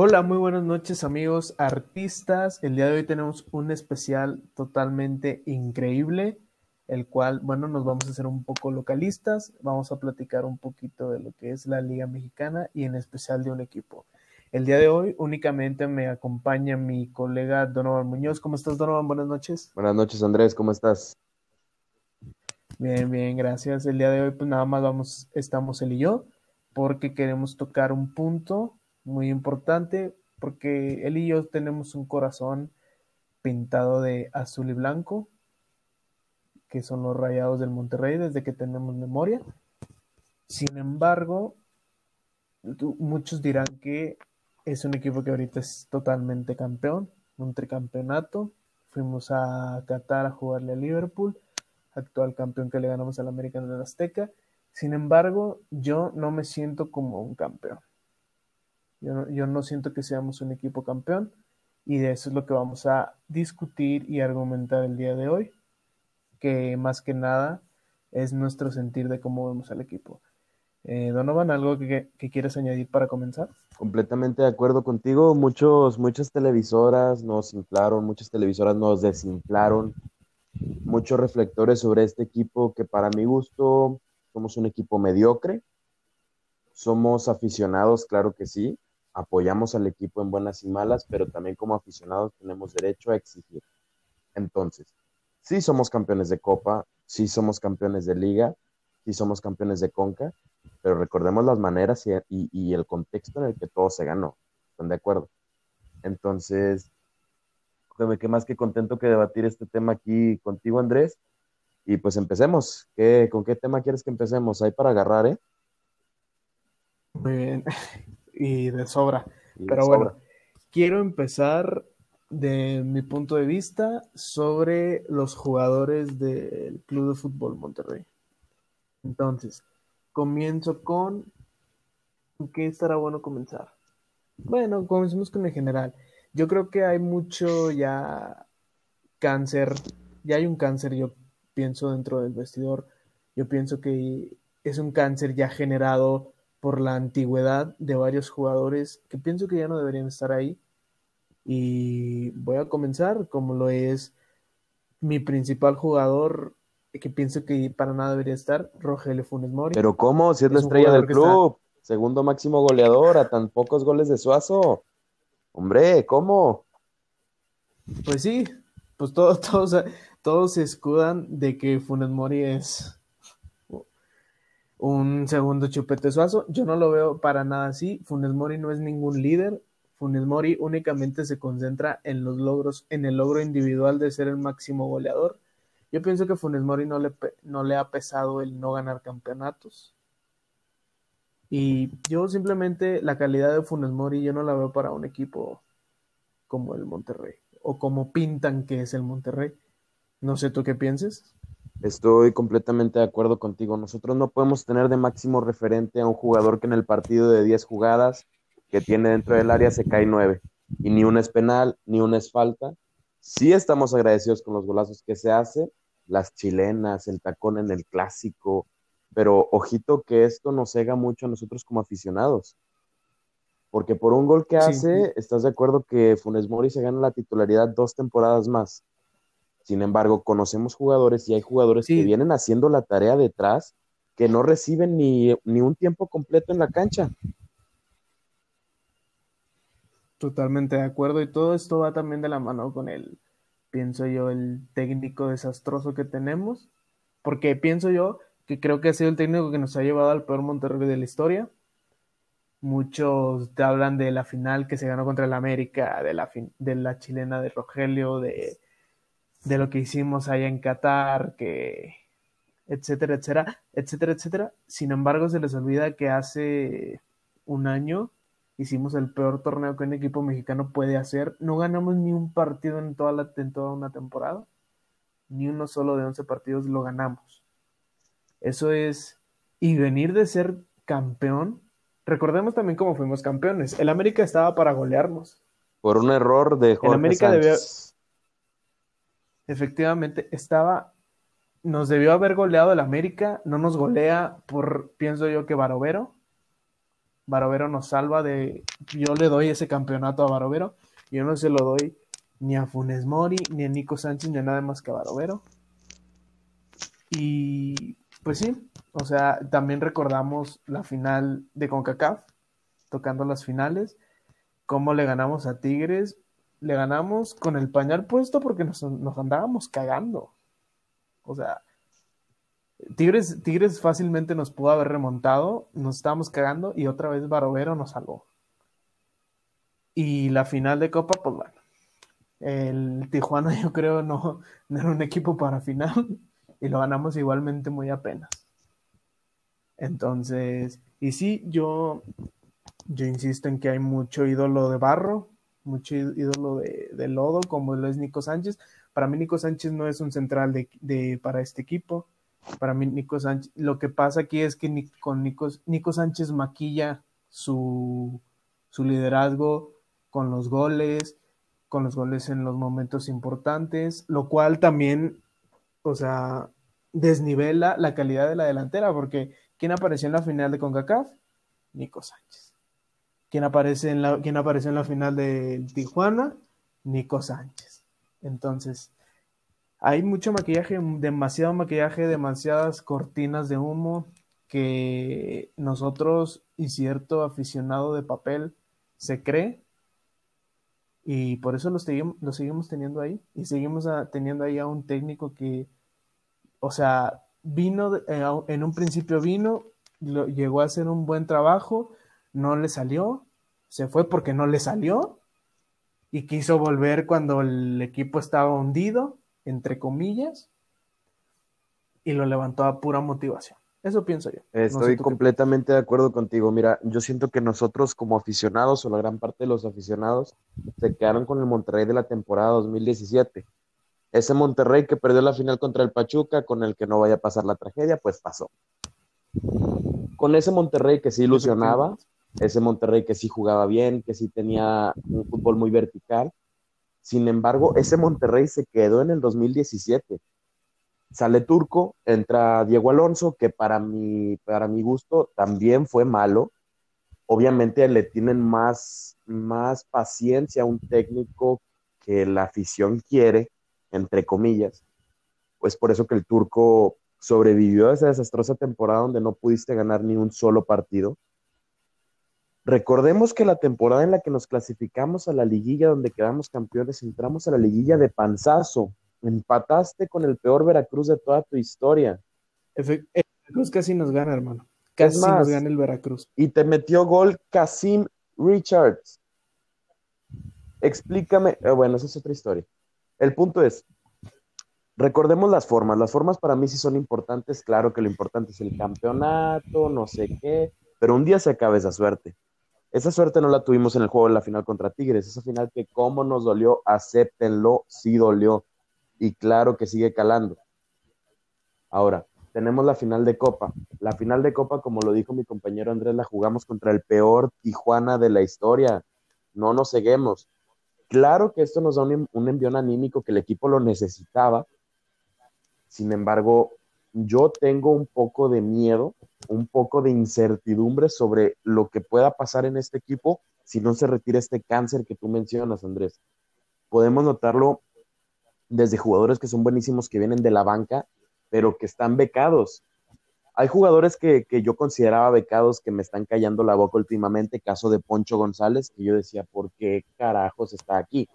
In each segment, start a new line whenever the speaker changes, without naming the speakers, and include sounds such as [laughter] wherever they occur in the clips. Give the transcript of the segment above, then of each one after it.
Hola, muy buenas noches amigos artistas. El día de hoy tenemos un especial totalmente increíble, el cual, bueno, nos vamos a hacer un poco localistas, vamos a platicar un poquito de lo que es la Liga Mexicana y en especial de un equipo. El día de hoy únicamente me acompaña mi colega Donovan Muñoz. ¿Cómo estás, Donovan? Buenas noches.
Buenas noches, Andrés. ¿Cómo estás?
Bien, bien, gracias. El día de hoy, pues nada más vamos, estamos él y yo, porque queremos tocar un punto muy importante porque él y yo tenemos un corazón pintado de azul y blanco, que son los rayados del Monterrey desde que tenemos memoria. Sin embargo, muchos dirán que es un equipo que ahorita es totalmente campeón, un tricampeonato. Fuimos a Qatar a jugarle a Liverpool, actual campeón que le ganamos al América en el Azteca. Sin embargo, yo no me siento como un campeón. Yo no, siento que seamos un equipo campeón y de eso es lo que vamos a discutir y argumentar el día de hoy, que más que nada es nuestro sentir de cómo vemos al equipo. Eh, Donovan, ¿algo que, que, quieres añadir para comenzar?
Completamente de acuerdo contigo. Muchos, muchas televisoras nos inflaron, muchas televisoras nos desinflaron, muchos reflectores sobre este equipo que para mi gusto somos un equipo mediocre. Somos aficionados, claro que sí, apoyamos al equipo en buenas y malas, pero también como aficionados tenemos derecho a exigir. Entonces, sí somos campeones de Copa, sí somos campeones de Liga, sí somos campeones de Conca, pero recordemos las maneras y, el contexto en el que todo se ganó. ¿Están de acuerdo? Entonces, me qué más que contento que debatir este tema aquí contigo, Andrés. Y pues empecemos. ¿Qué, ¿Con qué tema quieres que empecemos? Hay para agarrar, ¿eh?
Muy bien [laughs] y de sobra. Pero bueno, quiero empezar de mi punto de vista sobre los jugadores del Club de Fútbol Monterrey. Entonces, comienzo con... ¿Qué estará bueno comenzar? Bueno, comencemos con el general. Yo creo que hay mucho ya cáncer, ya hay un cáncer, yo pienso, dentro del vestidor. Yo pienso que es un cáncer ya generado por la antigüedad de varios jugadores que pienso que ya no deberían estar ahí. Y voy a comenzar como lo es mi principal jugador que pienso que para nada debería estar, Rogelio Funes Mori.
Pero ¿cómo? Si es, la estrella del club, segundo máximo goleador a tan pocos goles de Suazo. Hombre, ¿cómo?
Pues sí, pues todos, [laughs] todos, todos se escudan de que Funes Mori es un segundo chupete suazo. Yo no lo veo para nada así. Funes Mori no es ningún líder. Funes Mori únicamente se concentra en los logros, en el logro individual de ser el máximo goleador. Yo pienso que Funes Mori no le, no le ha pesado el no ganar campeonatos. Y yo simplemente la calidad de Funes Mori yo no la veo para un equipo como el Monterrey o como pintan que es el Monterrey. No sé tú qué pienses.
Estoy completamente de acuerdo contigo. Nosotros no podemos tener de máximo referente a un jugador que en el partido de 10 jugadas que tiene dentro del área se cae 9. Y ni una es penal, ni una es falta. Sí estamos agradecidos con los golazos que se hace, las chilenas, el tacón en el clásico, pero ojito que esto nos cega mucho a nosotros como aficionados. Porque por un gol que hace, estás de acuerdo que Funes Mori se gana la titularidad dos temporadas más. Sin embargo, conocemos jugadores y hay jugadores que vienen haciendo la tarea detrás que no reciben ni, un tiempo completo en la cancha.
Totalmente de acuerdo. Y todo esto va también de la mano con el, pienso yo, el técnico desastroso que tenemos. Porque pienso yo que creo que ha sido el técnico que nos ha llevado al peor Monterrey de la historia. Muchos hablan de la final que se ganó contra el América, de la, de la chilena de Rogelio, de de lo que hicimos allá en Qatar, que etcétera, etcétera, etcétera, etcétera. Sin embargo, se les olvida que hace un año hicimos el peor torneo que un equipo mexicano puede hacer. No ganamos ni un partido en toda, la, en toda una temporada. Ni uno solo de 11 partidos lo ganamos. Eso es... Y venir de ser campeón. Recordemos también cómo fuimos campeones. El América estaba para golearnos.
Por un error de Jorge
El América Sánchez efectivamente estaba nos debió haber goleado el América, no nos golea por, pienso yo que Barovero. Barovero nos salva de, yo le doy ese campeonato a Barovero, yo no se lo doy ni a Funes Mori, ni a Nico Sánchez, ni a nada más que a Barovero. Y pues sí, o sea, también recordamos la final de CONCACAF, tocando las finales, cómo le ganamos a Tigres, le ganamos con el pañal puesto porque nos, nos andábamos cagando. O sea, Tigres, Tigres fácilmente nos pudo haber remontado, nos estábamos cagando y otra vez Barovero nos salvó. Y la final de Copa, pues bueno, el Tijuana [laughs] yo creo no, no era un equipo para final y lo ganamos igualmente muy apenas. Entonces, y sí, yo, yo insisto en que hay mucho ídolo de barro, mucho ídolo de, lodo, como lo es Nico Sánchez, para mí Nico Sánchez no es un central de, para este equipo. Para mí Nico Sánchez, lo que pasa aquí es que con Nico, Nico Sánchez maquilla su, su liderazgo con los goles, con los goles en los momentos importantes, lo cual también, o sea, desnivela la calidad de la delantera, porque ¿quién apareció en la final de CONCACAF? Nico Sánchez. ¿Quién aparece en quién apareció en la final de Tijuana? Nico Sánchez. Entonces, hay mucho maquillaje, demasiado maquillaje, demasiadas cortinas de humo que nosotros y cierto aficionado de papel se cree y por eso lo seguimos, lo seguimos teniendo ahí y seguimos teniendo ahí a un técnico que, o sea, vino, eh, en un principio vino, llegó a hacer un buen trabajo, no le salió, se fue porque no le salió y quiso volver cuando el equipo estaba hundido, entre comillas, y lo levantó a pura motivación. Eso pienso yo.
Estoy completamente de acuerdo contigo. Mira, yo siento que nosotros como aficionados, o la gran parte de los aficionados, se quedaron con el Monterrey de la temporada 2017. Ese Monterrey que perdió la final contra el Pachuca, con el que no vaya a pasar la tragedia, pues pasó. Con ese Monterrey que se ilusionaba, ese Monterrey que sí jugaba bien, que sí tenía un fútbol muy vertical. Sin embargo, ese Monterrey se quedó en el 2017. Sale Turco, entra Diego Alonso, que para mi, para mi gusto también fue malo. Obviamente le tienen más, más paciencia a un técnico que la afición quiere, entre comillas. Pues por eso que el Turco sobrevivió a esa desastrosa temporada donde no pudiste ganar ni un solo partido Recordemos que la temporada en la que nos clasificamos a la liguilla donde quedamos campeones, entramos a la liguilla de panzazo. Empataste con el peor Veracruz de toda tu historia.
El Veracruz casi nos gana, hermano. Casi nos gana el Veracruz.
Y te metió gol Casim Richards. Explícame. Eh, bueno, esa es otra historia. El punto es, recordemos las formas. Las formas para mí sí son importantes. Claro que lo importante es el campeonato, no sé qué, pero un día se acaba esa suerte. Esa suerte no la tuvimos en el juego de la final contra Tigres. Esa final que como nos dolió, acéptenlo, sí dolió. Y claro que sigue calando. Ahora, tenemos la final de Copa. La final de Copa, como lo dijo mi compañero Andrés, la jugamos contra el peor Tijuana de la historia. No nos ceguemos. Claro que esto nos da un, un envión anímico que el equipo lo necesitaba. Sin embargo, yo tengo un poco de miedo, un poco de incertidumbre sobre lo que pueda pasar en este equipo si no se retira este cáncer que tú mencionas, Andrés. Podemos notarlo desde jugadores que son buenísimos, que vienen de la banca, pero que están becados. Hay jugadores que, yo consideraba becados que me están callando la boca últimamente, caso de Poncho González, que yo decía, ¿por qué carajos está aquí?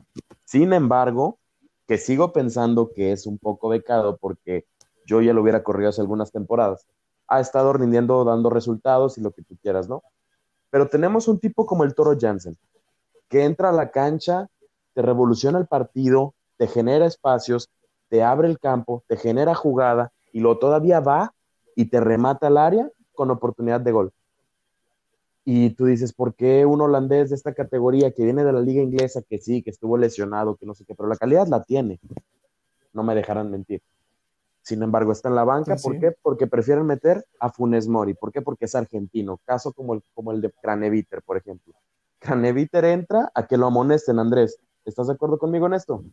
Sin embargo, que sigo pensando que es un poco becado porque yo ya lo hubiera corrido hace algunas temporadas. Ha estado rindiendo, dando resultados y lo que tú quieras, ¿no? Pero tenemos un tipo como el Toro Jansen, que entra a la cancha, te revoluciona el partido, te genera espacios, te abre el campo, te genera jugada y lo todavía va y te remata al área con oportunidad de gol. Y tú dices, ¿por qué un holandés de esta categoría que viene de la liga inglesa, que sí, que estuvo lesionado, que no sé qué, pero la calidad la tiene? No me dejarán mentir. Sin embargo, está en la banca. ¿Por qué? Porque prefieren meter a Funes Mori. ¿Por qué? Porque es argentino. Caso como el, como el de Craneviter, por ejemplo. Craneviter entra a que lo amonesten, Andrés. ¿Estás de acuerdo conmigo en esto?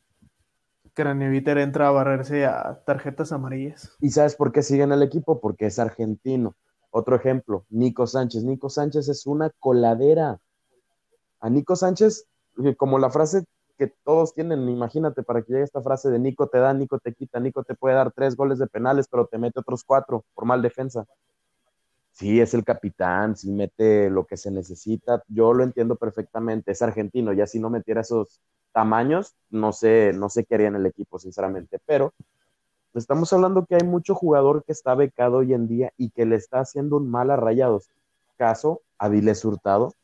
Craneviter entra a barrerse a tarjetas amarillas.
¿Y sabes por qué sigue en el equipo? Porque es argentino. Otro ejemplo, Nico Sánchez. Nico Sánchez es una coladera. A Nico Sánchez, como la frase que todos tienen, imagínate, para que llegue esta frase de Nico te da, Nico te quita, Nico te puede dar tres goles de penales, pero te mete otros cuatro por mal defensa. Sí, es el capitán, sí mete lo que se necesita, yo lo entiendo perfectamente, es argentino, ya si no metiera esos tamaños, no sé, no sé qué haría en el equipo, sinceramente, pero estamos hablando que hay mucho jugador que está becado hoy en día y que le está haciendo un mal a Rayados. Caso, Avilés Hurtado.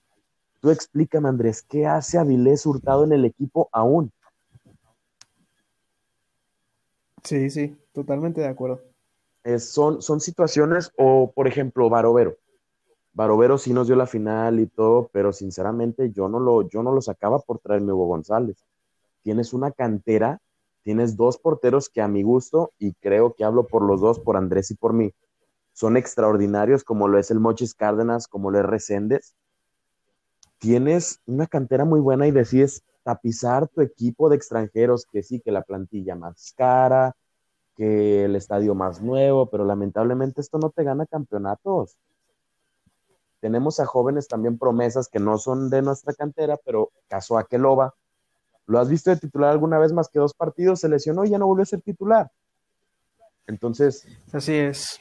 Tú explícame, Andrés, ¿qué hace Avilés Hurtado en el equipo aún?
Sí, sí, totalmente de acuerdo.
son, son situaciones, o por ejemplo, Barovero. Barovero sí nos dio la final y todo, pero sinceramente yo no lo, yo no lo sacaba por traerme Hugo González. Tienes una cantera, tienes dos porteros que a mi gusto, y creo que hablo por los dos, por Andrés y por mí, son extraordinarios, como lo es el Mochis Cárdenas, como lo es Reséndez. Tienes una cantera muy buena y decides tapizar tu equipo de extranjeros, que sí, que la plantilla más cara, que el estadio más nuevo, pero lamentablemente esto no te gana campeonatos tenemos a jóvenes también promesas que no son de nuestra cantera, pero caso Aqueloba, ¿lo has visto de titular alguna vez más que dos partidos? Se lesionó y ya no volvió a ser titular. Entonces.
Así es.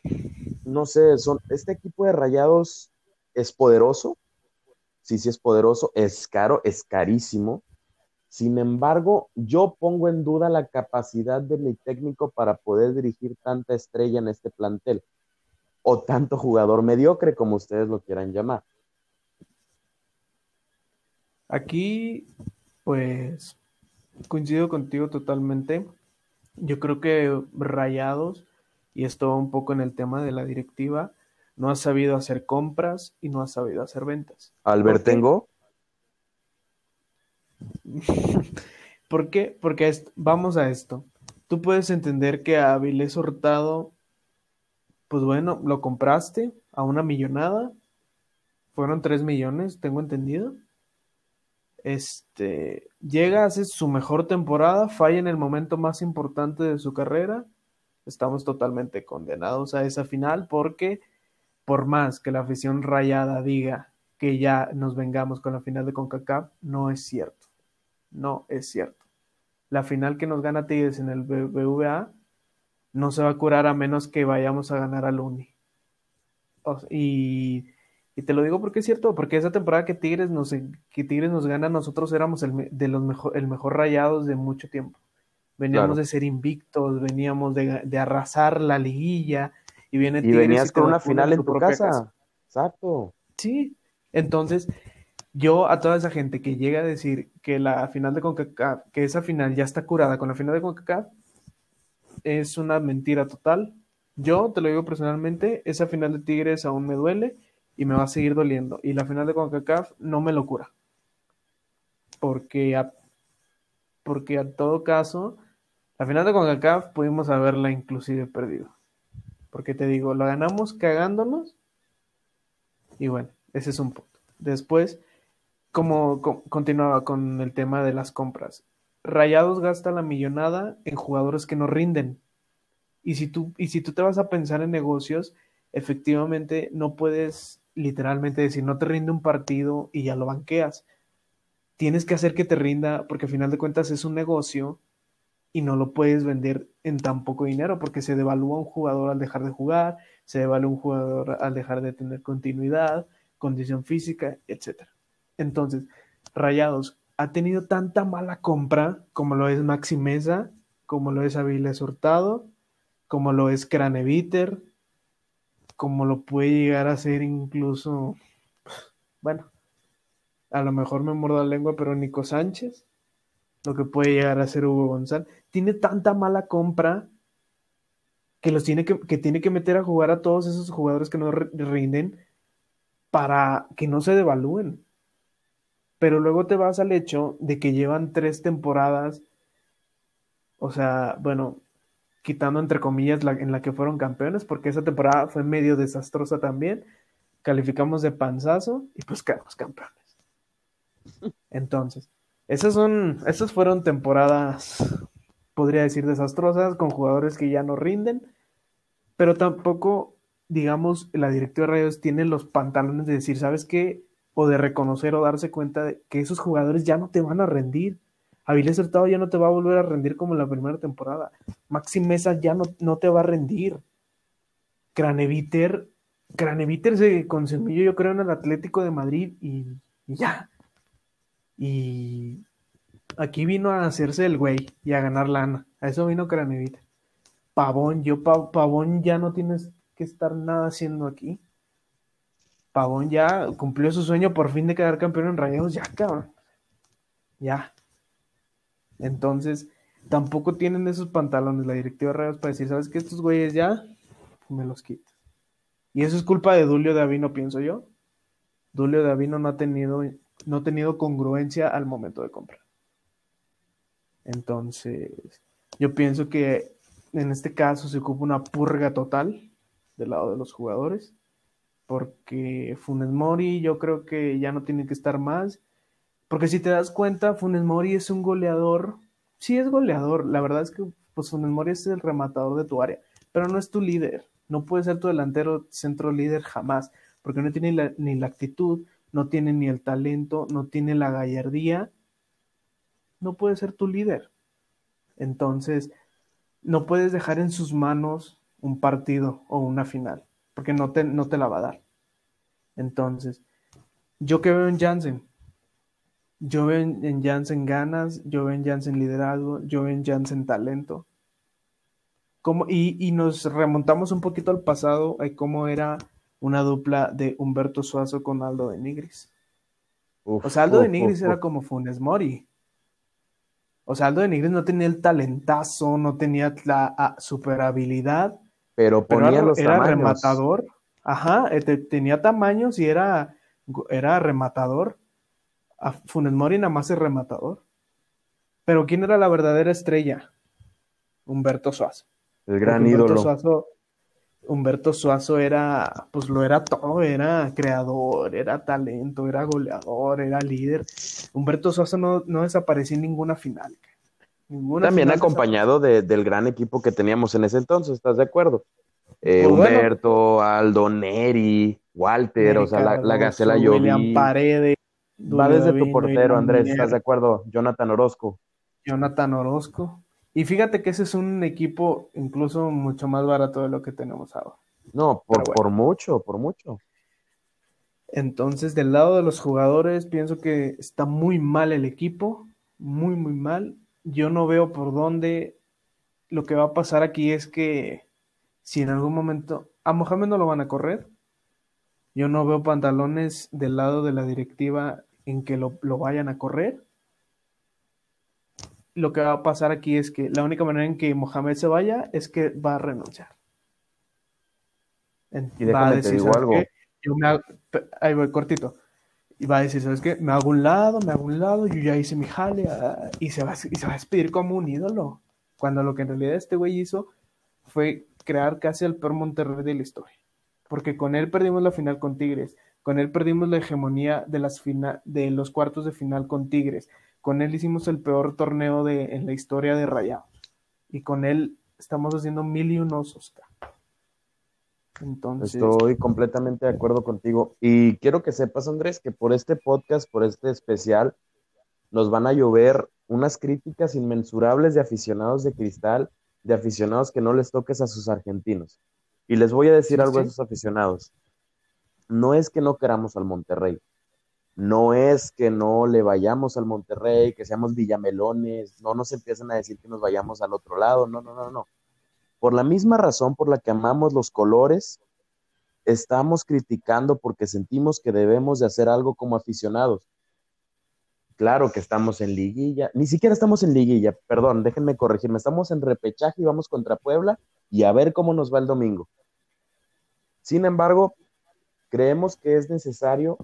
No sé, son, este equipo de rayados es poderoso. Sí, sí es poderoso, es caro, es carísimo. Sin embargo, yo pongo en duda la capacidad de mi técnico para poder dirigir tanta estrella en este plantel o tanto jugador mediocre como ustedes lo quieran llamar.
Aquí, pues, coincido contigo totalmente. Yo creo que Rayados, y esto un poco en el tema de la directiva, no ha sabido hacer compras y no ha sabido hacer ventas.
¿Albertengo? [laughs]
¿Por qué? Porque vamos a esto. Tú puedes entender que a Avilés Hurtado pues bueno, lo compraste a una millonada. Fueron tres millones, tengo entendido. Este llega, hace su mejor temporada, falla en el momento más importante de su carrera. Estamos totalmente condenados a esa final porque por más que la afición rayada diga que ya nos vengamos con la final de CONCACAF, no es cierto. No es cierto. La final que nos gana Tigres en el BBVA no se va a curar a menos que vayamos a ganar al Uni. y, te lo digo porque es cierto, porque esa temporada que Tigres nos, que Tigres nos gana, nosotros éramos el, de los mejor, el mejor rayados de mucho tiempo. Veníamos de ser invictos, veníamos de, arrasar la liguilla y viene
y venías con una final en tu casa. Exacto.
Sí, entonces yo a toda esa gente que llega a decir que la final de CONCACAF, que esa final ya está curada con la final de CONCACAF, es una mentira total. Yo te lo digo personalmente, esa final de Tigres aún me duele y me va a seguir doliendo. Y la final de CONCACAF no me lo cura. Porque a, porque a todo caso, la final de CONCACAF pudimos haberla inclusive perdido. Porque te digo, lo ganamos cagándonos. Y bueno, ese es un punto. Después, como continuaba con el tema de las compras. Rayados gasta la millonada en jugadores que no rinden. Y si tú, y si tú te vas a pensar en negocios, efectivamente no puedes literalmente decir no te rinde un partido y ya lo banqueas. Tienes que hacer que te rinda porque al final de cuentas es un negocio y no lo puedes vender en tan poco dinero porque se devalúa un jugador al dejar de jugar, se devalúa un jugador al dejar de tener continuidad, condición física, etc. Entonces, Rayados, ha tenido tanta mala compra como lo es Maxi Mesa, como lo es Aviles Hurtado, como lo es Craneviter, como lo puede llegar a ser incluso, bueno, a lo mejor me muerdo la lengua, pero Nico Sánchez, lo que puede llegar a ser Hugo González, tiene tanta mala compra que los tiene que, que tiene que meter a jugar a todos esos jugadores que no rinden para que no se devalúen pero luego te vas al hecho de que llevan tres temporadas, o sea, bueno, quitando entre comillas la, en la que fueron campeones, porque esa temporada fue medio desastrosa también, calificamos de panzazo y pues quedamos campeones. Entonces, esas son, esas fueron temporadas podría decir desastrosas, con jugadores que ya no rinden, pero tampoco, digamos, la directiva de Rayos tiene los pantalones de decir, ¿sabes qué? O de reconocer o darse cuenta de que esos jugadores ya no te van a rendir. Avilés Hurtado ya no te va a volver a rendir como en la primera temporada. Maxi Mesa ya no, no te va a rendir. Craneviter, Craneviter se consumió yo creo en el Atlético de Madrid y, y ya. Y aquí vino a hacerse el güey y a ganar lana. A eso vino Craneviter. Pavón, yo Pavón ya no tienes que estar nada haciendo aquí. Pavón ya cumplió su sueño por fin de quedar campeón en Rayados, ya cabrón. Ya. Entonces, tampoco tienen esos pantalones la directiva de Rayados para decir, ¿sabes qué? Estos güeyes ya me los quitas. Y eso es culpa de Dulio de Avino, pienso yo. Dulio de Avino no ha tenido, no ha tenido congruencia al momento de comprar. Entonces, yo pienso que en este caso se ocupa una purga total del lado de los jugadores, porque Funes Mori yo creo que ya no tiene que estar más, porque si te das cuenta, Funes Mori es un goleador, sí es goleador, la verdad es que pues Funes Mori es el rematador de tu área, pero no es tu líder, no puede ser tu delantero centro líder jamás, porque no tiene ni la actitud, no tiene ni el talento, no tiene la gallardía no puede ser tu líder. Entonces, no puedes dejar en sus manos un partido o una final, porque no te, no te la va a dar. Entonces, yo que veo en Jansen, yo veo en, Jansen ganas, yo veo en Jansen liderazgo, yo veo en Jansen talento. Como, y, y, nos remontamos un poquito al pasado, a cómo era una dupla de Humberto Suazo con Aldo de Nigris. o sea, Aldo de Nigris era como Funes Mori. O sea, Aldo de Nigris no tenía el talentazo, no tenía la super habilidad.
Pero ponía los
era rematador. Ajá, eh, tenía tamaños y era, era rematador. A Funes Mori nada más es rematador. Pero ¿quién era la verdadera estrella? Humberto Suazo.
El gran ídolo.
Suazo, Humberto Suazo era, pues lo era todo, era creador, era talento, era goleador, era líder. Humberto Suazo no, no desapareció en ninguna final.
También acompañado del gran equipo que teníamos en ese entonces, ¿estás de acuerdo? Eh, pues Humberto, Aldo, Neri, Walter, o sea, la, la Gacela
William Paredes.
Va desde tu portero, Andrés, ¿estás de acuerdo? Jonathan Orozco.
Jonathan Orozco. Y fíjate que ese es un equipo incluso mucho más barato de lo que tenemos ahora.
No, por, por mucho, por mucho.
Entonces, del lado de los jugadores, pienso que está muy mal el equipo, muy, muy mal. Yo no veo por dónde lo que va a pasar aquí es que si en algún momento a Mohamed no lo van a correr, yo no veo pantalones del lado de la directiva en que lo, lo vayan a correr lo que va a pasar aquí es que la única manera en que Mohamed se vaya es que va a renunciar.
y va a decir, algo.
Yo me ahí voy cortito. Y va a decir, ¿sabes qué? Me hago un lado, me hago un lado, yo ya hice mi jale, ah", y, se va, y se va a despedir como un ídolo. Cuando lo que en realidad este güey hizo fue crear casi el peor Monterrey de la historia. Porque con él perdimos la final con Tigres, con él perdimos la hegemonía de, las de los cuartos de final con Tigres, con él hicimos el peor torneo de, en la historia de Rayados. Y con él estamos haciendo mil y unos, Oscar.
Entonces... Estoy completamente de acuerdo contigo. Y quiero que sepas, Andrés, que por este podcast, por este especial, nos van a llover unas críticas inmensurables de aficionados de cristal, de aficionados que no les toques a sus argentinos. Y les voy a decir algo a esos aficionados. No es que no queramos al Monterrey, no es que no le vayamos al Monterrey, que seamos villamelones, no nos empiecen a decir que nos vayamos al otro lado, no, no, no, no. Por la misma razón por la que amamos los colores, estamos criticando porque sentimos que debemos de hacer algo como aficionados. Claro que estamos en liguilla, ni siquiera estamos en liguilla, perdón, déjenme corregirme, estamos en repechaje y vamos contra Puebla y a ver cómo nos va el domingo. Sin embargo, creemos que es necesario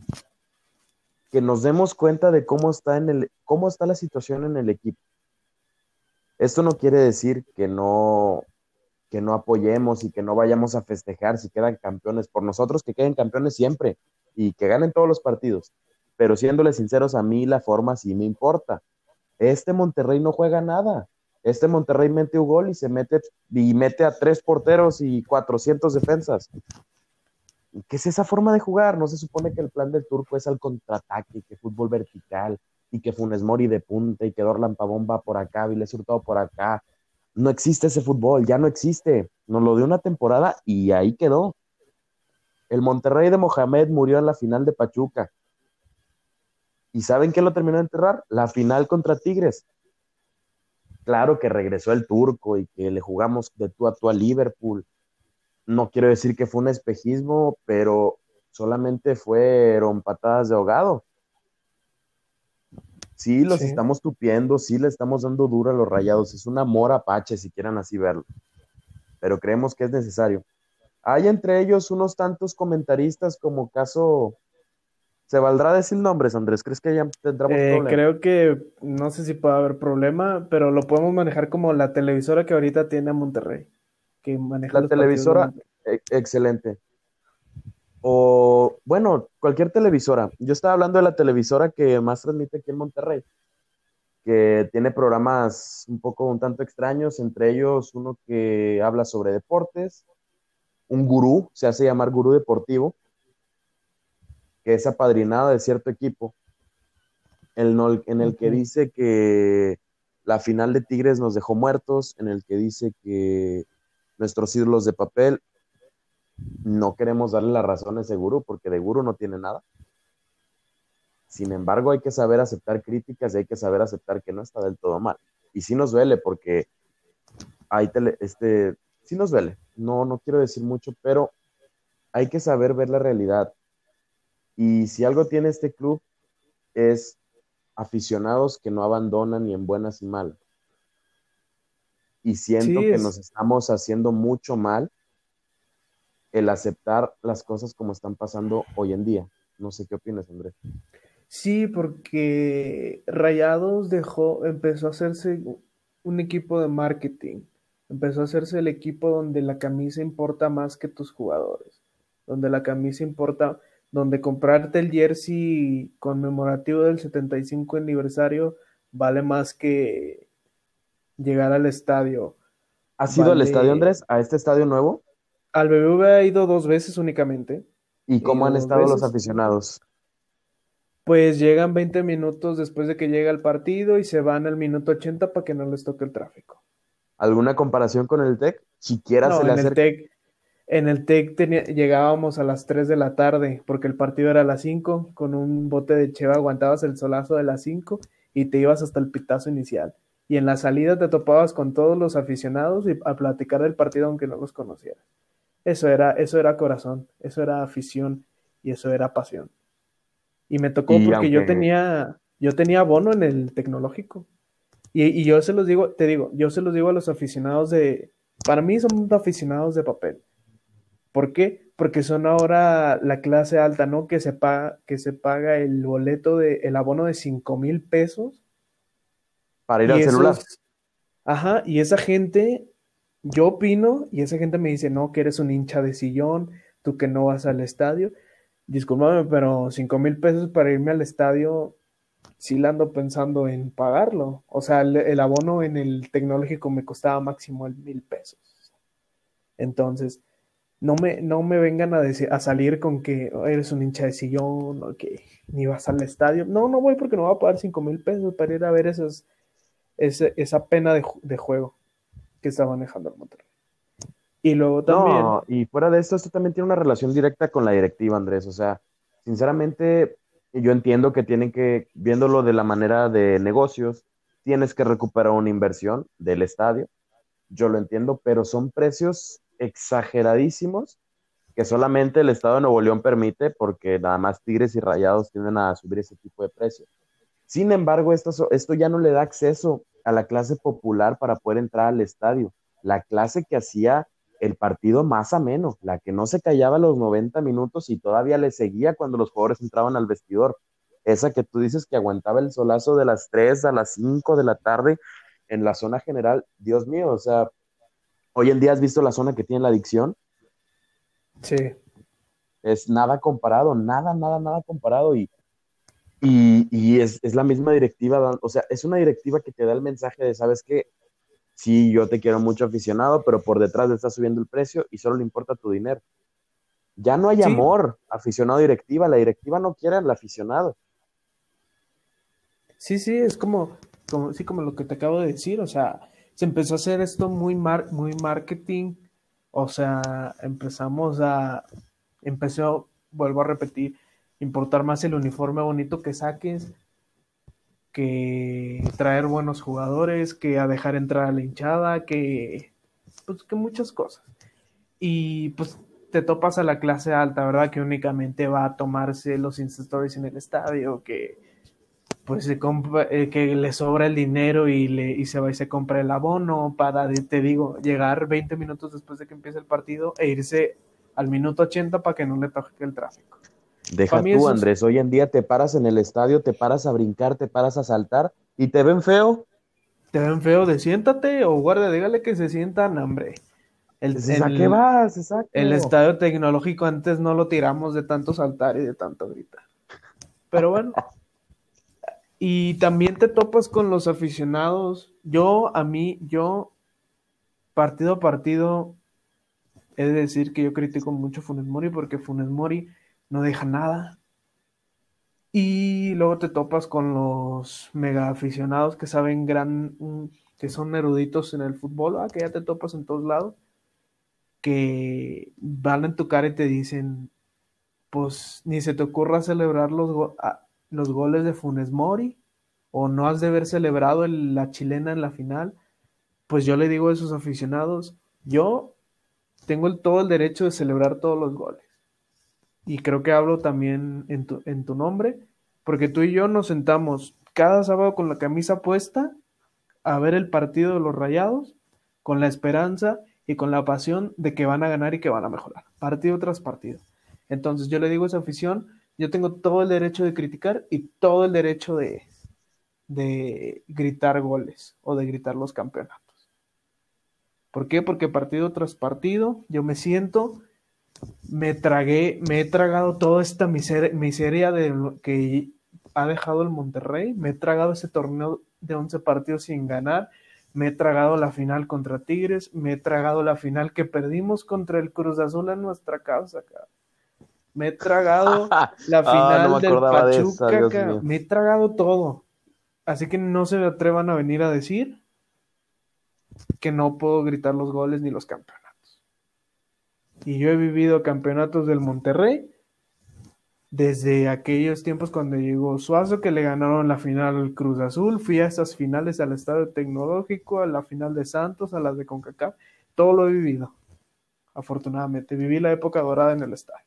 que nos demos cuenta de cómo está, en el, cómo está la situación en el equipo. Esto no quiere decir que no, que no apoyemos y que no vayamos a festejar si quedan campeones. Por nosotros que queden campeones siempre y que ganen todos los partidos. Pero siéndole sinceros, a mí la forma sí me importa. Este Monterrey no juega nada. Este Monterrey mete un gol y se mete y mete a tres porteros y 400 defensas. ¿Qué es esa forma de jugar? No se supone que el plan del turco es al contraataque, que fútbol vertical y que Funes Mori de punta y que Dorlan Pavón va por acá, Viles Hurtado por acá. No existe ese fútbol, ya no existe. Nos lo dio una temporada y ahí quedó. El Monterrey de Mohamed murió en la final de Pachuca. ¿Y saben qué lo terminó de enterrar? La final contra Tigres. Claro que regresó el turco y que le jugamos de tú a tú a Liverpool no quiero decir que fue un espejismo, pero solamente fueron patadas de ahogado. Sí, los estamos tupiendo, sí le estamos dando duro a los rayados. Es un amor apache, si quieran así verlo. Pero creemos que es necesario. Hay entre ellos unos tantos comentaristas como caso. ¿Se valdrá decir nombres, Andrés? ¿Crees que ya tendremos
eh, Creo que no sé si puede haber problema, pero lo podemos manejar como la televisora que ahorita tiene a Monterrey que maneja
la televisora, e, excelente. O, bueno, cualquier televisora. Yo estaba hablando de la televisora que más transmite aquí en Monterrey, que tiene programas un poco un tanto extraños, entre ellos uno que habla sobre deportes, un gurú, se hace llamar gurú deportivo, que es apadrinado de cierto equipo, en el que dice que la final de Tigres nos dejó muertos, en el que dice que nuestros ídolos de papel. No queremos darle la razón a ese gurú porque de gurú no tiene nada. Sin embargo, hay que saber aceptar críticas y hay que saber aceptar que no está del todo mal. Y sí nos duele porque hay tele, este, sí nos duele. No, no quiero decir mucho, pero hay que saber ver la realidad. Y si algo tiene este club es aficionados que no abandonan ni en buenas y malas y siento que nos estamos haciendo mucho mal el aceptar las cosas como están pasando hoy en día. No sé qué opinas, Andrés.
Sí, porque Rayados dejó, empezó a hacerse un equipo de marketing, empezó a hacerse el equipo donde la camisa importa más que tus jugadores, donde la camisa importa, donde comprarte el jersey conmemorativo del 75 aniversario vale más que llegar al estadio.
¿Has ido al estadio, Andrés? ¿A este estadio nuevo?
Al BBVA he ido dos veces únicamente.
¿Y cómo han estado los aficionados?
Pues llegan 20 minutos después de que llega el partido y se van al minuto 80 para que no les toque el tráfico.
¿Alguna comparación con el TEC? Siquiera se le
en el TEC, en el TEC llegábamos a las 3 de la tarde porque el partido era a las 5, con un bote de cheva aguantabas el solazo de las 5 y te ibas hasta el pitazo inicial y en la salida te topabas con todos los aficionados y a platicar del partido aunque no los conocieras. Eso era, eso era corazón, eso era afición y eso era pasión. Y me tocó porque yo tenía, yo tenía abono en el tecnológico. Y, y, yo se los digo, te digo, yo se los digo a los aficionados de, para mí son aficionados de papel. ¿Por qué? Porque son ahora la clase alta, ¿no? Que se paga, que se paga el boleto de, el abono de cinco mil pesos
para ir al celular.
Ajá, y esa gente, yo opino, y esa gente me dice, no, que eres un hincha de sillón, tú que no vas al estadio. Discúlpame, pero cinco mil pesos para irme al estadio, sí la ando pensando en pagarlo. O sea, el, abono en el tecnológico me costaba máximo el mil pesos. Entonces, no me, no me vengan a, decir, a salir con que eres un hincha de sillón o que ni vas al estadio. No, no voy porque no voy a pagar cinco mil pesos para ir a ver esos esa pena de, juego que está manejando el Monterrey. Y luego también. No,
y fuera de esto, esto también tiene una relación directa con la directiva, Andrés. O sea, sinceramente, yo entiendo que tienen que, viéndolo de la manera de negocios, tienes que recuperar una inversión del estadio. Yo lo entiendo, pero son precios exageradísimos que solamente el Estado de Nuevo León permite porque nada más Tigres y Rayados tienden a subir ese tipo de precios. Sin embargo, esto, esto ya no le da acceso a la clase popular para poder entrar al estadio, la clase que hacía el partido más ameno, la que no se callaba los 90 minutos y todavía le seguía cuando los jugadores entraban al vestidor. Esa que tú dices que aguantaba el solazo de las 3 a las 5 de la tarde en la zona general. Dios mío, o sea, hoy en día has visto la zona que tiene la adicción.
Sí.
Es nada comparado, nada, nada, nada comparado. Y y, es, la misma directiva, o sea, es una directiva que te da el mensaje de, ¿sabes qué? sí, yo te quiero mucho aficionado, pero por detrás le está subiendo el precio y solo le importa tu dinero. Ya no hay amor aficionado directiva, la directiva no quiere al aficionado.
Sí, sí, es como, como, sí, como lo que te acabo de decir, o sea, se empezó a hacer esto muy, muy marketing, o sea, empezamos a, empezó, vuelvo a repetir, importar más el uniforme bonito que saques, que traer buenos jugadores, que a dejar entrar a la hinchada, que pues que muchas cosas. Y pues te topas a la clase alta, ¿verdad? Que únicamente va a tomarse los Insta en el estadio, que pues se compra, eh, que le sobra el dinero y, le, y se va y se compra el abono para, te digo, llegar 20 minutos después de que empiece el partido e irse al minuto 80 para que no le toque el tráfico.
Deja tú, Andrés, hoy en día te paras en el estadio, te paras a brincar, te paras a saltar y te ven feo.
Te ven feo de siéntate o guarda, dígale que se sientan, hambre.
El, ¿A qué vas? Exacto.
El estadio tecnológico antes no lo tiramos de tanto saltar y de tanto gritar. Pero bueno. [laughs] y también te topas con los aficionados. Yo, a mí, yo, partido a partido, he de decir que yo critico mucho Funes Mori porque Funes Mori no deja nada. Y luego te topas con los mega aficionados que saben gran, que son eruditos en el fútbol, ah, que ya te topas en todos lados, que van en tu cara y te dicen, pues ni se te ocurra celebrar los, ah, los goles de Funes Mori, o no has de haber celebrado la chilena en la final. Pues yo le digo a esos aficionados, yo tengo todo el derecho de celebrar todos los goles y creo que hablo también en tu, en tu nombre, porque tú y yo nos sentamos cada sábado con la camisa puesta a ver el partido de los Rayados, con la esperanza y con la pasión de que van a ganar y que van a mejorar, partido tras partido. Entonces yo le digo a esa afición, yo tengo todo el derecho de criticar y todo el derecho de, de gritar goles o de gritar los campeonatos. ¿Por qué? Porque partido tras partido yo me siento me tragué, me he tragado toda esta miseria, de que ha dejado el Monterrey, me he tragado ese torneo de 11 partidos sin ganar, me he tragado la final contra Tigres, me he tragado la final que perdimos contra el Cruz Azul en nuestra casa, Me he tragado [laughs] la ah, final del Pachuca, me he tragado todo. Así que no se atrevan a venir a decir que no puedo gritar los goles ni los campeones. Y yo he vivido campeonatos del Monterrey desde aquellos tiempos cuando llegó Suazo, que le ganaron la final al Cruz Azul. Fui a esas finales al Estadio Tecnológico, a la final de Santos, a las de CONCACAF. Todo lo he vivido. Afortunadamente, viví la época dorada en el estadio.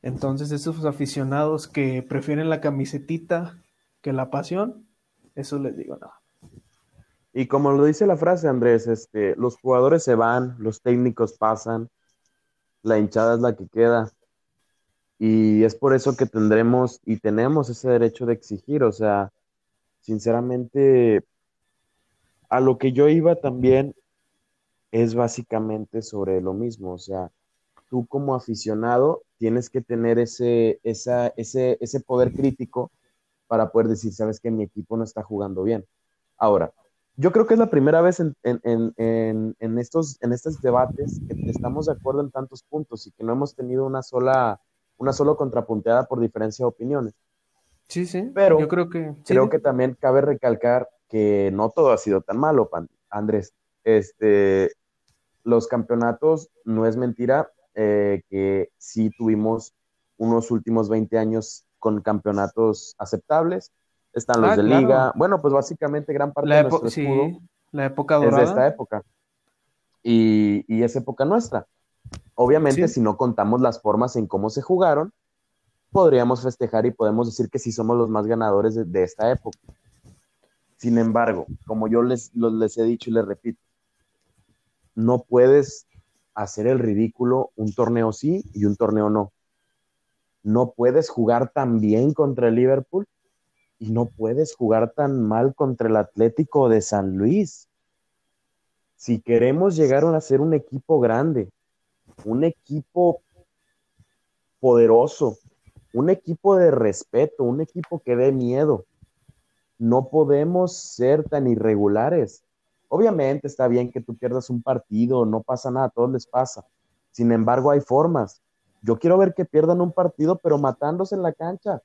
Entonces, esos aficionados que prefieren la camisetita que la pasión, eso les digo nada.
Y como lo dice la frase, Andrés, este, los jugadores se van, los técnicos pasan, la hinchada es la que queda. Y es por eso que tendremos y tenemos ese derecho de exigir. O sea, sinceramente, a lo que yo iba también es básicamente sobre lo mismo. O sea, tú como aficionado tienes que tener ese, esa, ese, ese poder crítico para poder decir, sabes que mi equipo no está jugando bien. Ahora, yo creo que es la primera vez en, estos, en estos debates que estamos de acuerdo en tantos puntos y que no hemos tenido una sola, una sola contrapunteada por diferencia de opiniones.
Sí, sí.
Pero yo creo que, creo que también cabe recalcar que no todo ha sido tan malo, Andrés. Este, los campeonatos, no es mentira, eh, que sí tuvimos unos últimos 20 años con campeonatos aceptables están los ah, de liga. Bueno, pues básicamente gran parte
de
nuestro
escudo la época dorada.
es de esta época. Y, y es época nuestra. Obviamente, si no contamos las formas en cómo se jugaron, podríamos festejar y podemos decir que sí somos los más ganadores de, esta época. Sin embargo, como yo les, les he dicho y les repito, no puedes hacer el ridículo un torneo sí y un torneo no. No puedes jugar tan bien contra el Liverpool y no puedes jugar tan mal contra el Atlético de San Luis. Si queremos llegar a ser un equipo grande, un equipo poderoso, un equipo de respeto, un equipo que dé miedo, no podemos ser tan irregulares. Obviamente está bien que tú pierdas un partido, no pasa nada, a todos les pasa. Sin embargo, hay formas. Yo quiero ver que pierdan un partido, pero matándose en la cancha.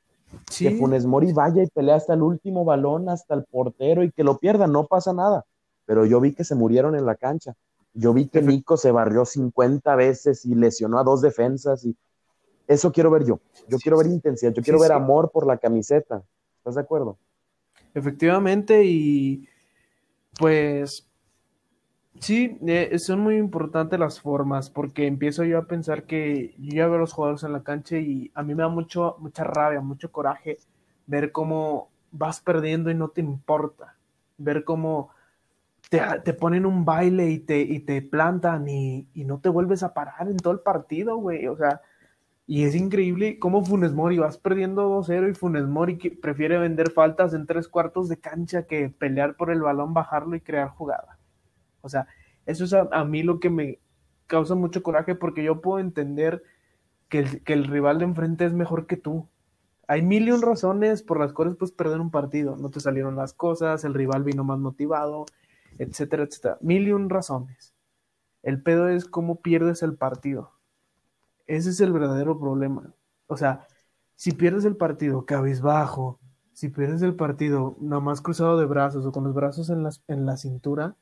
Que Funes Mori vaya y pelea hasta el último balón, hasta el portero y que lo pierdan, no pasa nada. Pero yo vi que se murieron en la cancha. Yo vi que Nico se barrió 50 veces y lesionó a dos defensas y eso quiero ver yo. Yo quiero ver intensidad, yo quiero ver amor por la camiseta. ¿Estás de acuerdo?
Efectivamente y pues sí, eh, son muy importantes las formas porque empiezo yo a pensar que yo ya veo a los jugadores en la cancha y a mí me da mucho, mucha rabia, mucho coraje ver cómo vas perdiendo y no te importa, ver cómo te, ponen un baile y te, y te plantan y, no te vuelves a parar en todo el partido, güey. O sea, y es increíble cómo Funes Mori vas perdiendo 2-0 y Funes Mori prefiere vender faltas en tres cuartos de cancha que pelear por el balón, bajarlo y crear jugada. O sea, eso es a, mí lo que me causa mucho coraje porque yo puedo entender que el, que el rival de enfrente es mejor que tú. Hay mil y un razones por las cuales puedes perder un partido. No te salieron las cosas, el rival vino más motivado, etcétera, etcétera. Mil y un razones. El pedo es cómo pierdes el partido. Ese es el verdadero problema. O sea, si pierdes el partido cabizbajo, si pierdes el partido nada más cruzado de brazos o con los brazos en la, en la cintura,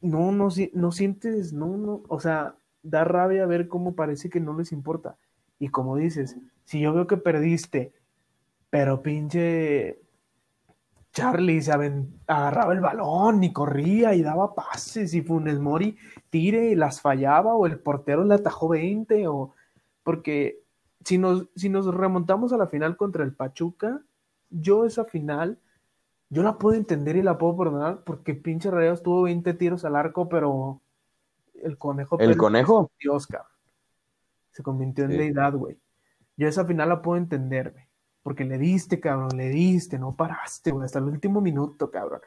no, no, no sientes, no, no, o sea, da rabia ver cómo parece que no les importa. Y como dices, si yo veo que perdiste, pero pinche Charlie se agarraba el balón y corría y daba pases y Funes Mori tire y las fallaba o el portero le atajó 20 o porque si nos, si nos remontamos a la final contra el Pachuca, yo esa final, yo la puedo entender y la puedo perdonar porque pinche Rayados tuvo 20 tiros al arco, pero el conejo...
¿El conejo?
Oscar. Se convirtió en deidad, güey. Yo esa final la puedo entender, güey porque le diste, cabrón, le diste, no paraste, güey, hasta el último minuto, cabrón.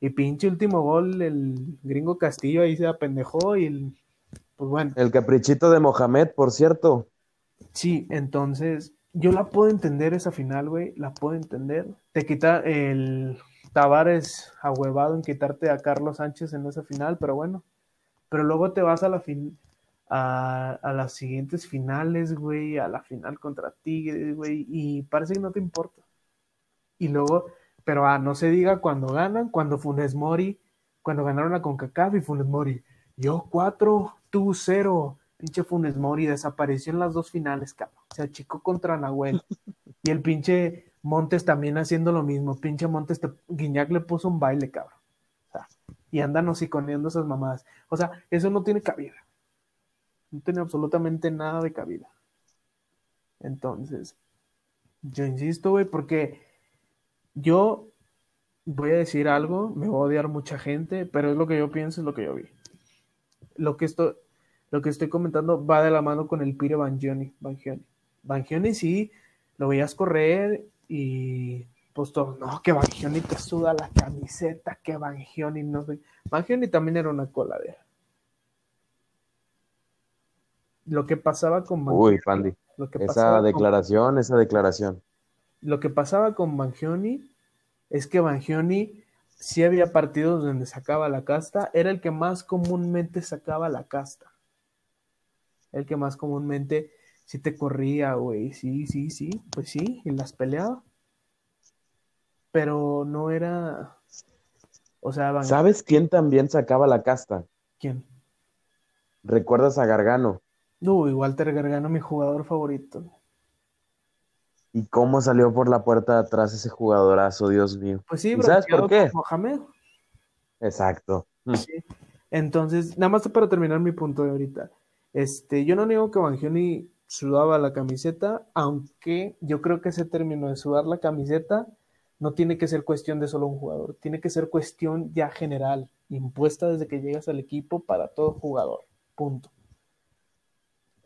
Y pinche último gol, el gringo Castillo ahí se apendejó y el, pues bueno.
El caprichito de Mohamed, por cierto.
Sí, entonces, yo la puedo entender esa final, güey, la puedo entender. Te quita el Tavares ahuevado en quitarte a Carlos Sánchez en esa final, pero bueno. Pero luego te vas a la fin a, las siguientes finales, güey, a la final contra Tigres, güey, y parece que no te importa. Y luego, pero ah, no se diga cuando ganan, cuando Funes Mori, cuando ganaron a CONCACAF y Funes Mori, yo cuatro, tú cero, pinche Funes Mori desapareció en las dos finales, cabrón, se achicó contra Nahuel, [laughs] y el pinche Montes también haciendo lo mismo, pinche Montes, Guiñac le puso un baile, cabrón, o sea, y andan hociconiendo esas mamadas, o sea, eso no tiene cabida. No tiene absolutamente nada de cabida. Entonces, yo insisto, güey, porque yo voy a decir algo, me va a odiar mucha gente, pero es lo que yo pienso, es lo que yo vi. Lo que estoy, lo que estoy comentando va de la mano con el Pire Bangioni. Bangioni, Bangioni sí, lo veías correr y pues todo, no, que Bangioni te suda la camiseta, que Bangioni no sé. Bangioni también era una coladera lo que pasaba con
Uy, Fandy. esa declaración, esa declaración.
Lo que pasaba con Bangioni es que Bangioni sí había partidos donde sacaba la casta, era el que más comúnmente sacaba la casta. El que más comúnmente sí te corría, güey, sí, sí, sí, pues sí, y las peleaba. Pero no era. O sea,
¿sabes quién también sacaba la casta?
¿Quién?
¿Recuerdas a Gargano?
Uy, Walter Gargano, mi jugador favorito.
¿Y cómo salió por la puerta de atrás ese jugadorazo, Dios mío?
Pues sí,
¿Sabes por qué?
Mohamed.
Exacto.
Mm. Entonces, nada más para terminar mi punto de ahorita. Este, yo no niego que Bangioni sudaba la camiseta, aunque yo creo que ese término de sudar la camiseta no tiene que ser cuestión de solo un jugador, tiene que ser cuestión ya general, impuesta desde que llegas al equipo para todo jugador. Punto.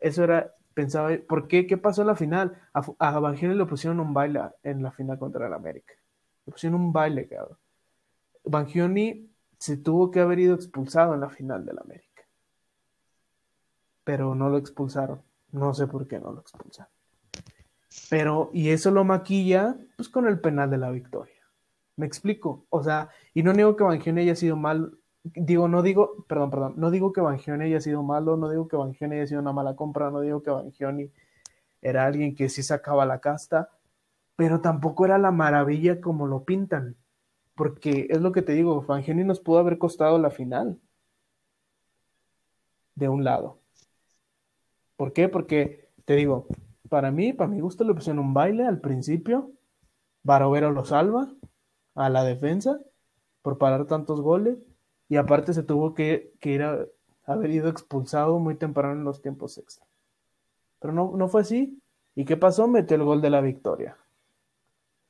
Eso era, pensaba, ¿por qué? ¿Qué pasó en la final? A, a le pusieron un baile en la final contra el América. Le pusieron un baile, cabrón. Bangioni se tuvo que haber ido expulsado en la final del América. Pero no lo expulsaron. No sé por qué no lo expulsaron. Pero, y eso lo maquilla, pues con el penal de la victoria. Me explico. O sea, y no digo que Bangioni haya sido mal. Digo, no digo, perdón, perdón, no digo que Bangioni haya sido malo, no digo que Bangioni haya sido una mala compra, no digo que Bangioni era alguien que sí sacaba la casta, pero tampoco era la maravilla como lo pintan. Porque es lo que te digo, Bangioni nos pudo haber costado la final. De un lado. ¿Por qué? Porque, te digo, para mí, para mi gusto, le pusieron un baile al principio. Barovero lo salva a la defensa por parar tantos goles. Y aparte se tuvo que, ir a haber ido expulsado muy temprano en los tiempos extra. Pero no, no fue así. ¿Y qué pasó? Metió el gol de la victoria.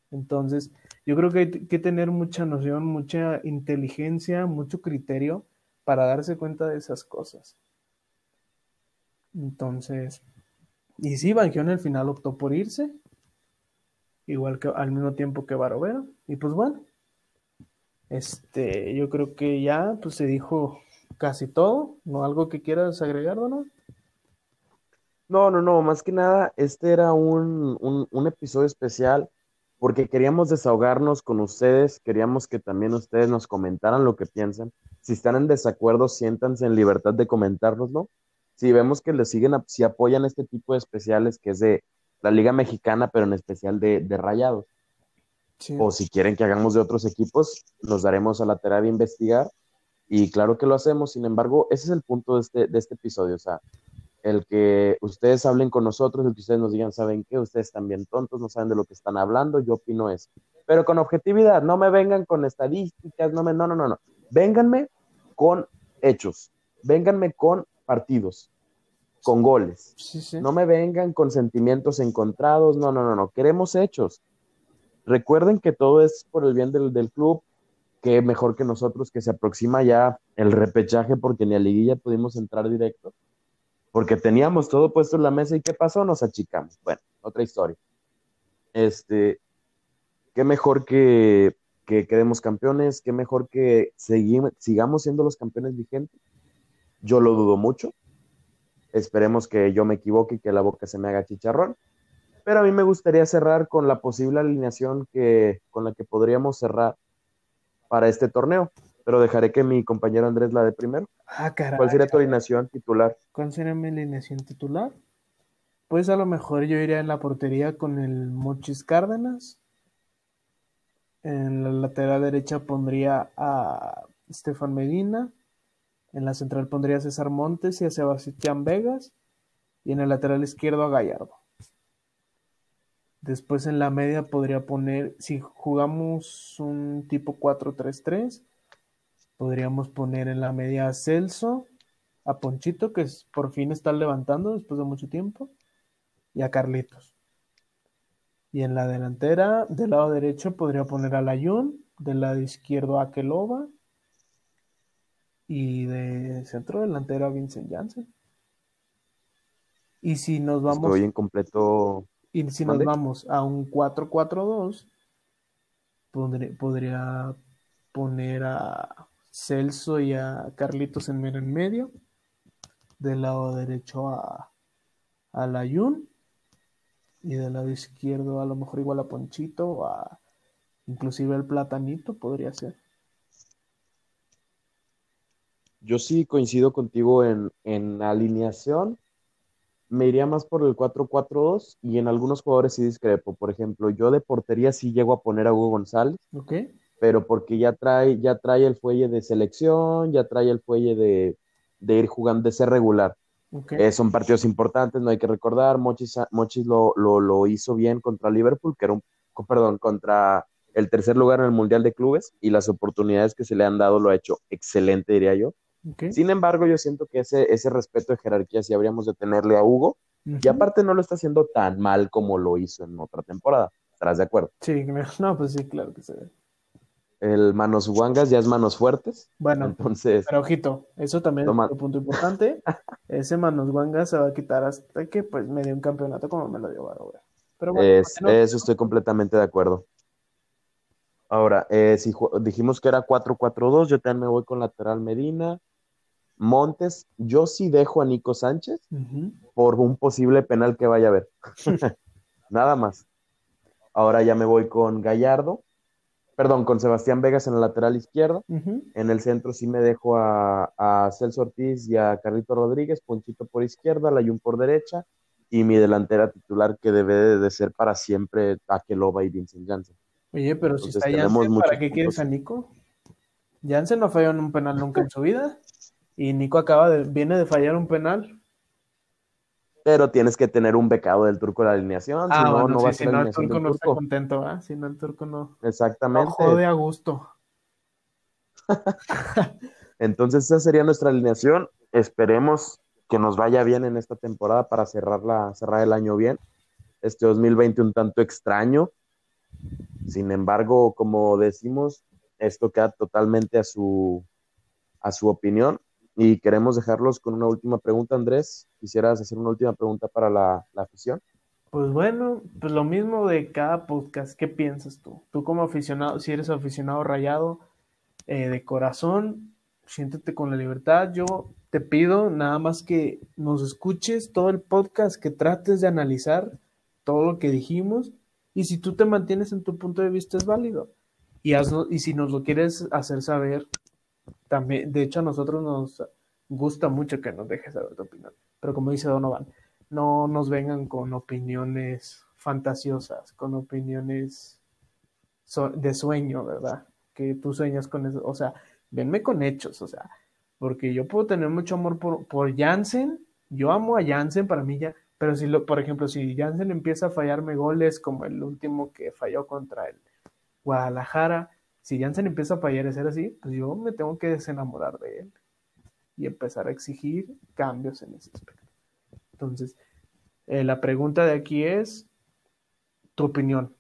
Entonces, yo creo que hay que tener mucha noción, mucha inteligencia, mucho criterio para darse cuenta de esas cosas. Entonces, y sí, en el final optó por irse, igual que al mismo tiempo que Barovero. Y pues bueno, este, yo creo que ya pues se dijo casi todo, ¿no? ¿Algo que quieras agregar, no?
No, no, no, más que nada, este era un, un, episodio especial porque queríamos desahogarnos con ustedes, queríamos que también ustedes nos comentaran lo que piensan. Si están en desacuerdo, siéntanse en libertad de comentárnoslo. Si vemos que les siguen, si apoyan este tipo de especiales que es de la Liga Mexicana, pero en especial de, de Rayados. O si quieren que hagamos de otros equipos, nos daremos a la tarea de investigar. Y claro que lo hacemos, sin embargo, ese es el punto de este, de este episodio. O sea, el que ustedes hablen con nosotros, el que ustedes nos digan, ¿saben qué? Ustedes están bien tontos, no saben de lo que están hablando, yo opino eso. Pero con objetividad, no me vengan con estadísticas, no me, no, no, no, no. Vénganme con hechos, vénganme con partidos, con goles. No me vengan con sentimientos encontrados, no, no, no, no, queremos hechos. Recuerden que todo es por el bien del, del club, que mejor que nosotros, que se aproxima ya el repechaje, porque ni a liguilla pudimos entrar directo porque teníamos todo puesto en la mesa y ¿qué pasó? Nos achicamos. Bueno, otra historia. Este, qué mejor que, que quedemos campeones, qué mejor que sigamos siendo los campeones vigentes. Yo lo dudo mucho. Esperemos que yo me equivoque y que la boca se me haga chicharrón. Pero a mí me gustaría cerrar con la posible alineación que, con la que podríamos cerrar para este torneo pero dejaré que mi compañero Andrés la de primero.
Ah, caray.
¿Cuál sería tu alineación titular?
¿Cuál sería mi alineación titular? Pues a lo mejor yo iría en la portería con el Mochis Cárdenas. En la lateral derecha pondría a Estefan Medina. En la central pondría a César Montes y a Sebastián Vegas. Y en el lateral izquierdo a Gallardo. Después en la media podría poner, si jugamos un tipo 4-3-3, Podríamos poner en la media a Celso, a Ponchito, que por fin está levantando después de mucho tiempo, y a Carlitos. Y en la delantera, del lado derecho, podría poner a Layun, del lado izquierdo a Kelova, y de centro delantero a Vincent Janssen. Y si nos vamos.
Estoy en completo.
Y si nos vamos a un 4-4-2, podría poner a Celso y a Carlitos en medio. Del lado derecho a, a Layun. Y del lado izquierdo a lo mejor igual a Ponchito o a inclusive el Platanito podría ser.
Yo sí coincido contigo en, en alineación. Me iría más por el 4-4-2 y en algunos jugadores sí discrepo. Por ejemplo, yo de portería sí llego a poner a Hugo González.
Ok
pero porque ya trae, ya trae el fuelle de selección, ya trae el fuelle de, ir jugando, de ser regular. Eh, son partidos importantes, no hay que recordar. Mochis, Mochis lo, lo, hizo bien contra Liverpool, que era un, perdón, contra el tercer lugar en el Mundial de Clubes y las oportunidades que se le han dado lo ha hecho excelente, diría yo. Sin embargo, yo siento que ese, ese respeto de jerarquía sí habríamos de tenerle a Hugo. Y aparte no lo está haciendo tan mal como lo hizo en otra temporada. ¿Estarás de acuerdo?
Sí, [laughs] no, pues sí, claro que se ve
el manos guangas ya es manos fuertes.
Bueno, entonces. Pero ojito, eso también es un punto importante. [laughs] Ese manos guangas se va a quitar hasta que pues me dio un campeonato como me lo dio Baro.
Pero bueno, Eso estoy completamente de acuerdo. Ahora, eh, si dijimos que era 4-4-2, yo también me voy con lateral Medina. Montes, yo sí dejo a Nico Sánchez por un posible penal que vaya a haber. [laughs] Nada más. Ahora ya me voy con Gallardo perdón, con Sebastián Vegas en la lateral izquierda. En el centro sí me dejo a, a, Celso Ortiz y a Carlito Rodríguez, Ponchito por izquierda, Layun por derecha, y mi delantera titular que debe de ser para siempre Akeloba y Vincent Janssen.
Oye, pero si está Janssen, ¿para qué quieres a Nico? Janssen no falló en un penal nunca en su vida, y Nico acaba de, viene de fallar un penal
pero tienes que tener un becado del turco de la alineación,
ah, si no, no va a ser si no, el turco no está contento, ¿eh? Si no, el turco no.
Exactamente. No
jode a gusto. [laughs]
Entonces, esa sería nuestra alineación. Esperemos que nos vaya bien en esta temporada para cerrarla, cerrar el año bien. Este 2020 un tanto extraño. Sin embargo, como decimos, esto queda totalmente a su, a su opinión. Y queremos dejarlos con una última pregunta, Andrés. ¿Quisieras hacer una última pregunta para la, afición?
Pues bueno, pues lo mismo de cada podcast. ¿Qué piensas tú? Tú como aficionado, si eres aficionado rayado eh, de corazón, siéntete con la libertad. Yo te pido nada más que nos escuches todo el podcast, que trates de analizar todo lo que dijimos. Y si tú te mantienes en tu punto de vista es válido. Y, y si nos lo quieres hacer saber, también, de hecho, a nosotros nos gusta mucho que nos dejes saber tu opinión. Pero como dice Donovan, no nos vengan con opiniones fantasiosas, con opiniones de sueño, ¿verdad? Que tú sueñas con eso. O sea, venme con hechos, o sea, porque yo puedo tener mucho amor por, por Jansen, yo amo a Jansen, para mí ya, pero si, lo, por ejemplo, si Jansen empieza a fallarme goles como el último que falló contra el Guadalajara, si Jansen empieza a fallar y ser así, pues yo me tengo que desenamorar de él y empezar a exigir cambios en ese aspecto. Entonces, eh, la pregunta de aquí es tu opinión.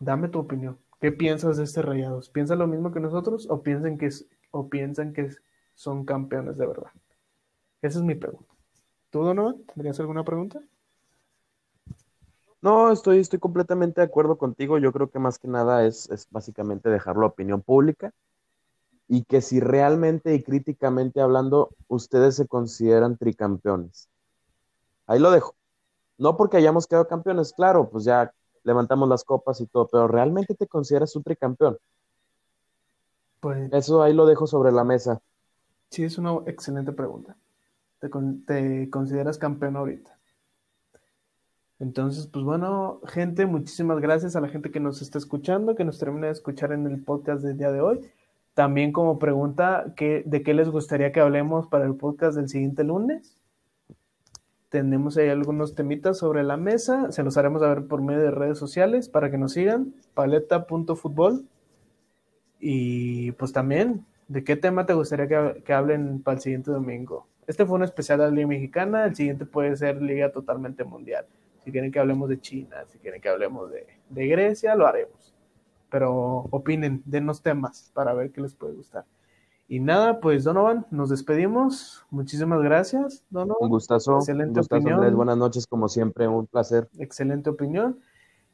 Dame tu opinión. ¿Qué piensas de este Rayados? ¿Piensan lo mismo que nosotros o piensan que, o piensan que son campeones de verdad? Esa es mi pregunta. ¿Tú, Donovan, tendrías alguna pregunta?
No, estoy, estoy completamente de acuerdo contigo. Yo creo que más que nada es, es básicamente dejar la opinión pública y que si realmente y críticamente hablando, ustedes se consideran tricampeones. Ahí lo dejo. No porque hayamos quedado campeones, claro, pues ya levantamos las copas y todo, pero ¿realmente te consideras un tricampeón? Pues, Eso ahí lo dejo sobre la mesa.
Sí, es una excelente pregunta. ¿Te, te consideras campeón ahorita? Entonces, pues bueno, gente, muchísimas gracias a la gente que nos está escuchando, que nos termina de escuchar en el podcast del día de hoy. También como pregunta, ¿qué, ¿de qué les gustaría que hablemos para el podcast del siguiente lunes? Tenemos ahí algunos temitas sobre la mesa, se los haremos a ver por medio de redes sociales para que nos sigan, paleta.futbol. Y pues también, ¿de qué tema te gustaría que, que hablen para el siguiente domingo? Este fue un especial de la Liga Mexicana, el siguiente puede ser Liga totalmente mundial. Si quieren que hablemos de China, si quieren que hablemos de, Grecia, lo haremos. Pero opinen, denos temas para ver qué les puede gustar. Y nada, pues Donovan, nos despedimos. Muchísimas gracias, Donovan.
Un gustazo. Excelente opinión. Buenas noches, como siempre, un placer.
Excelente opinión.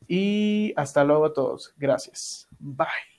Y hasta luego a todos. Gracias. Bye.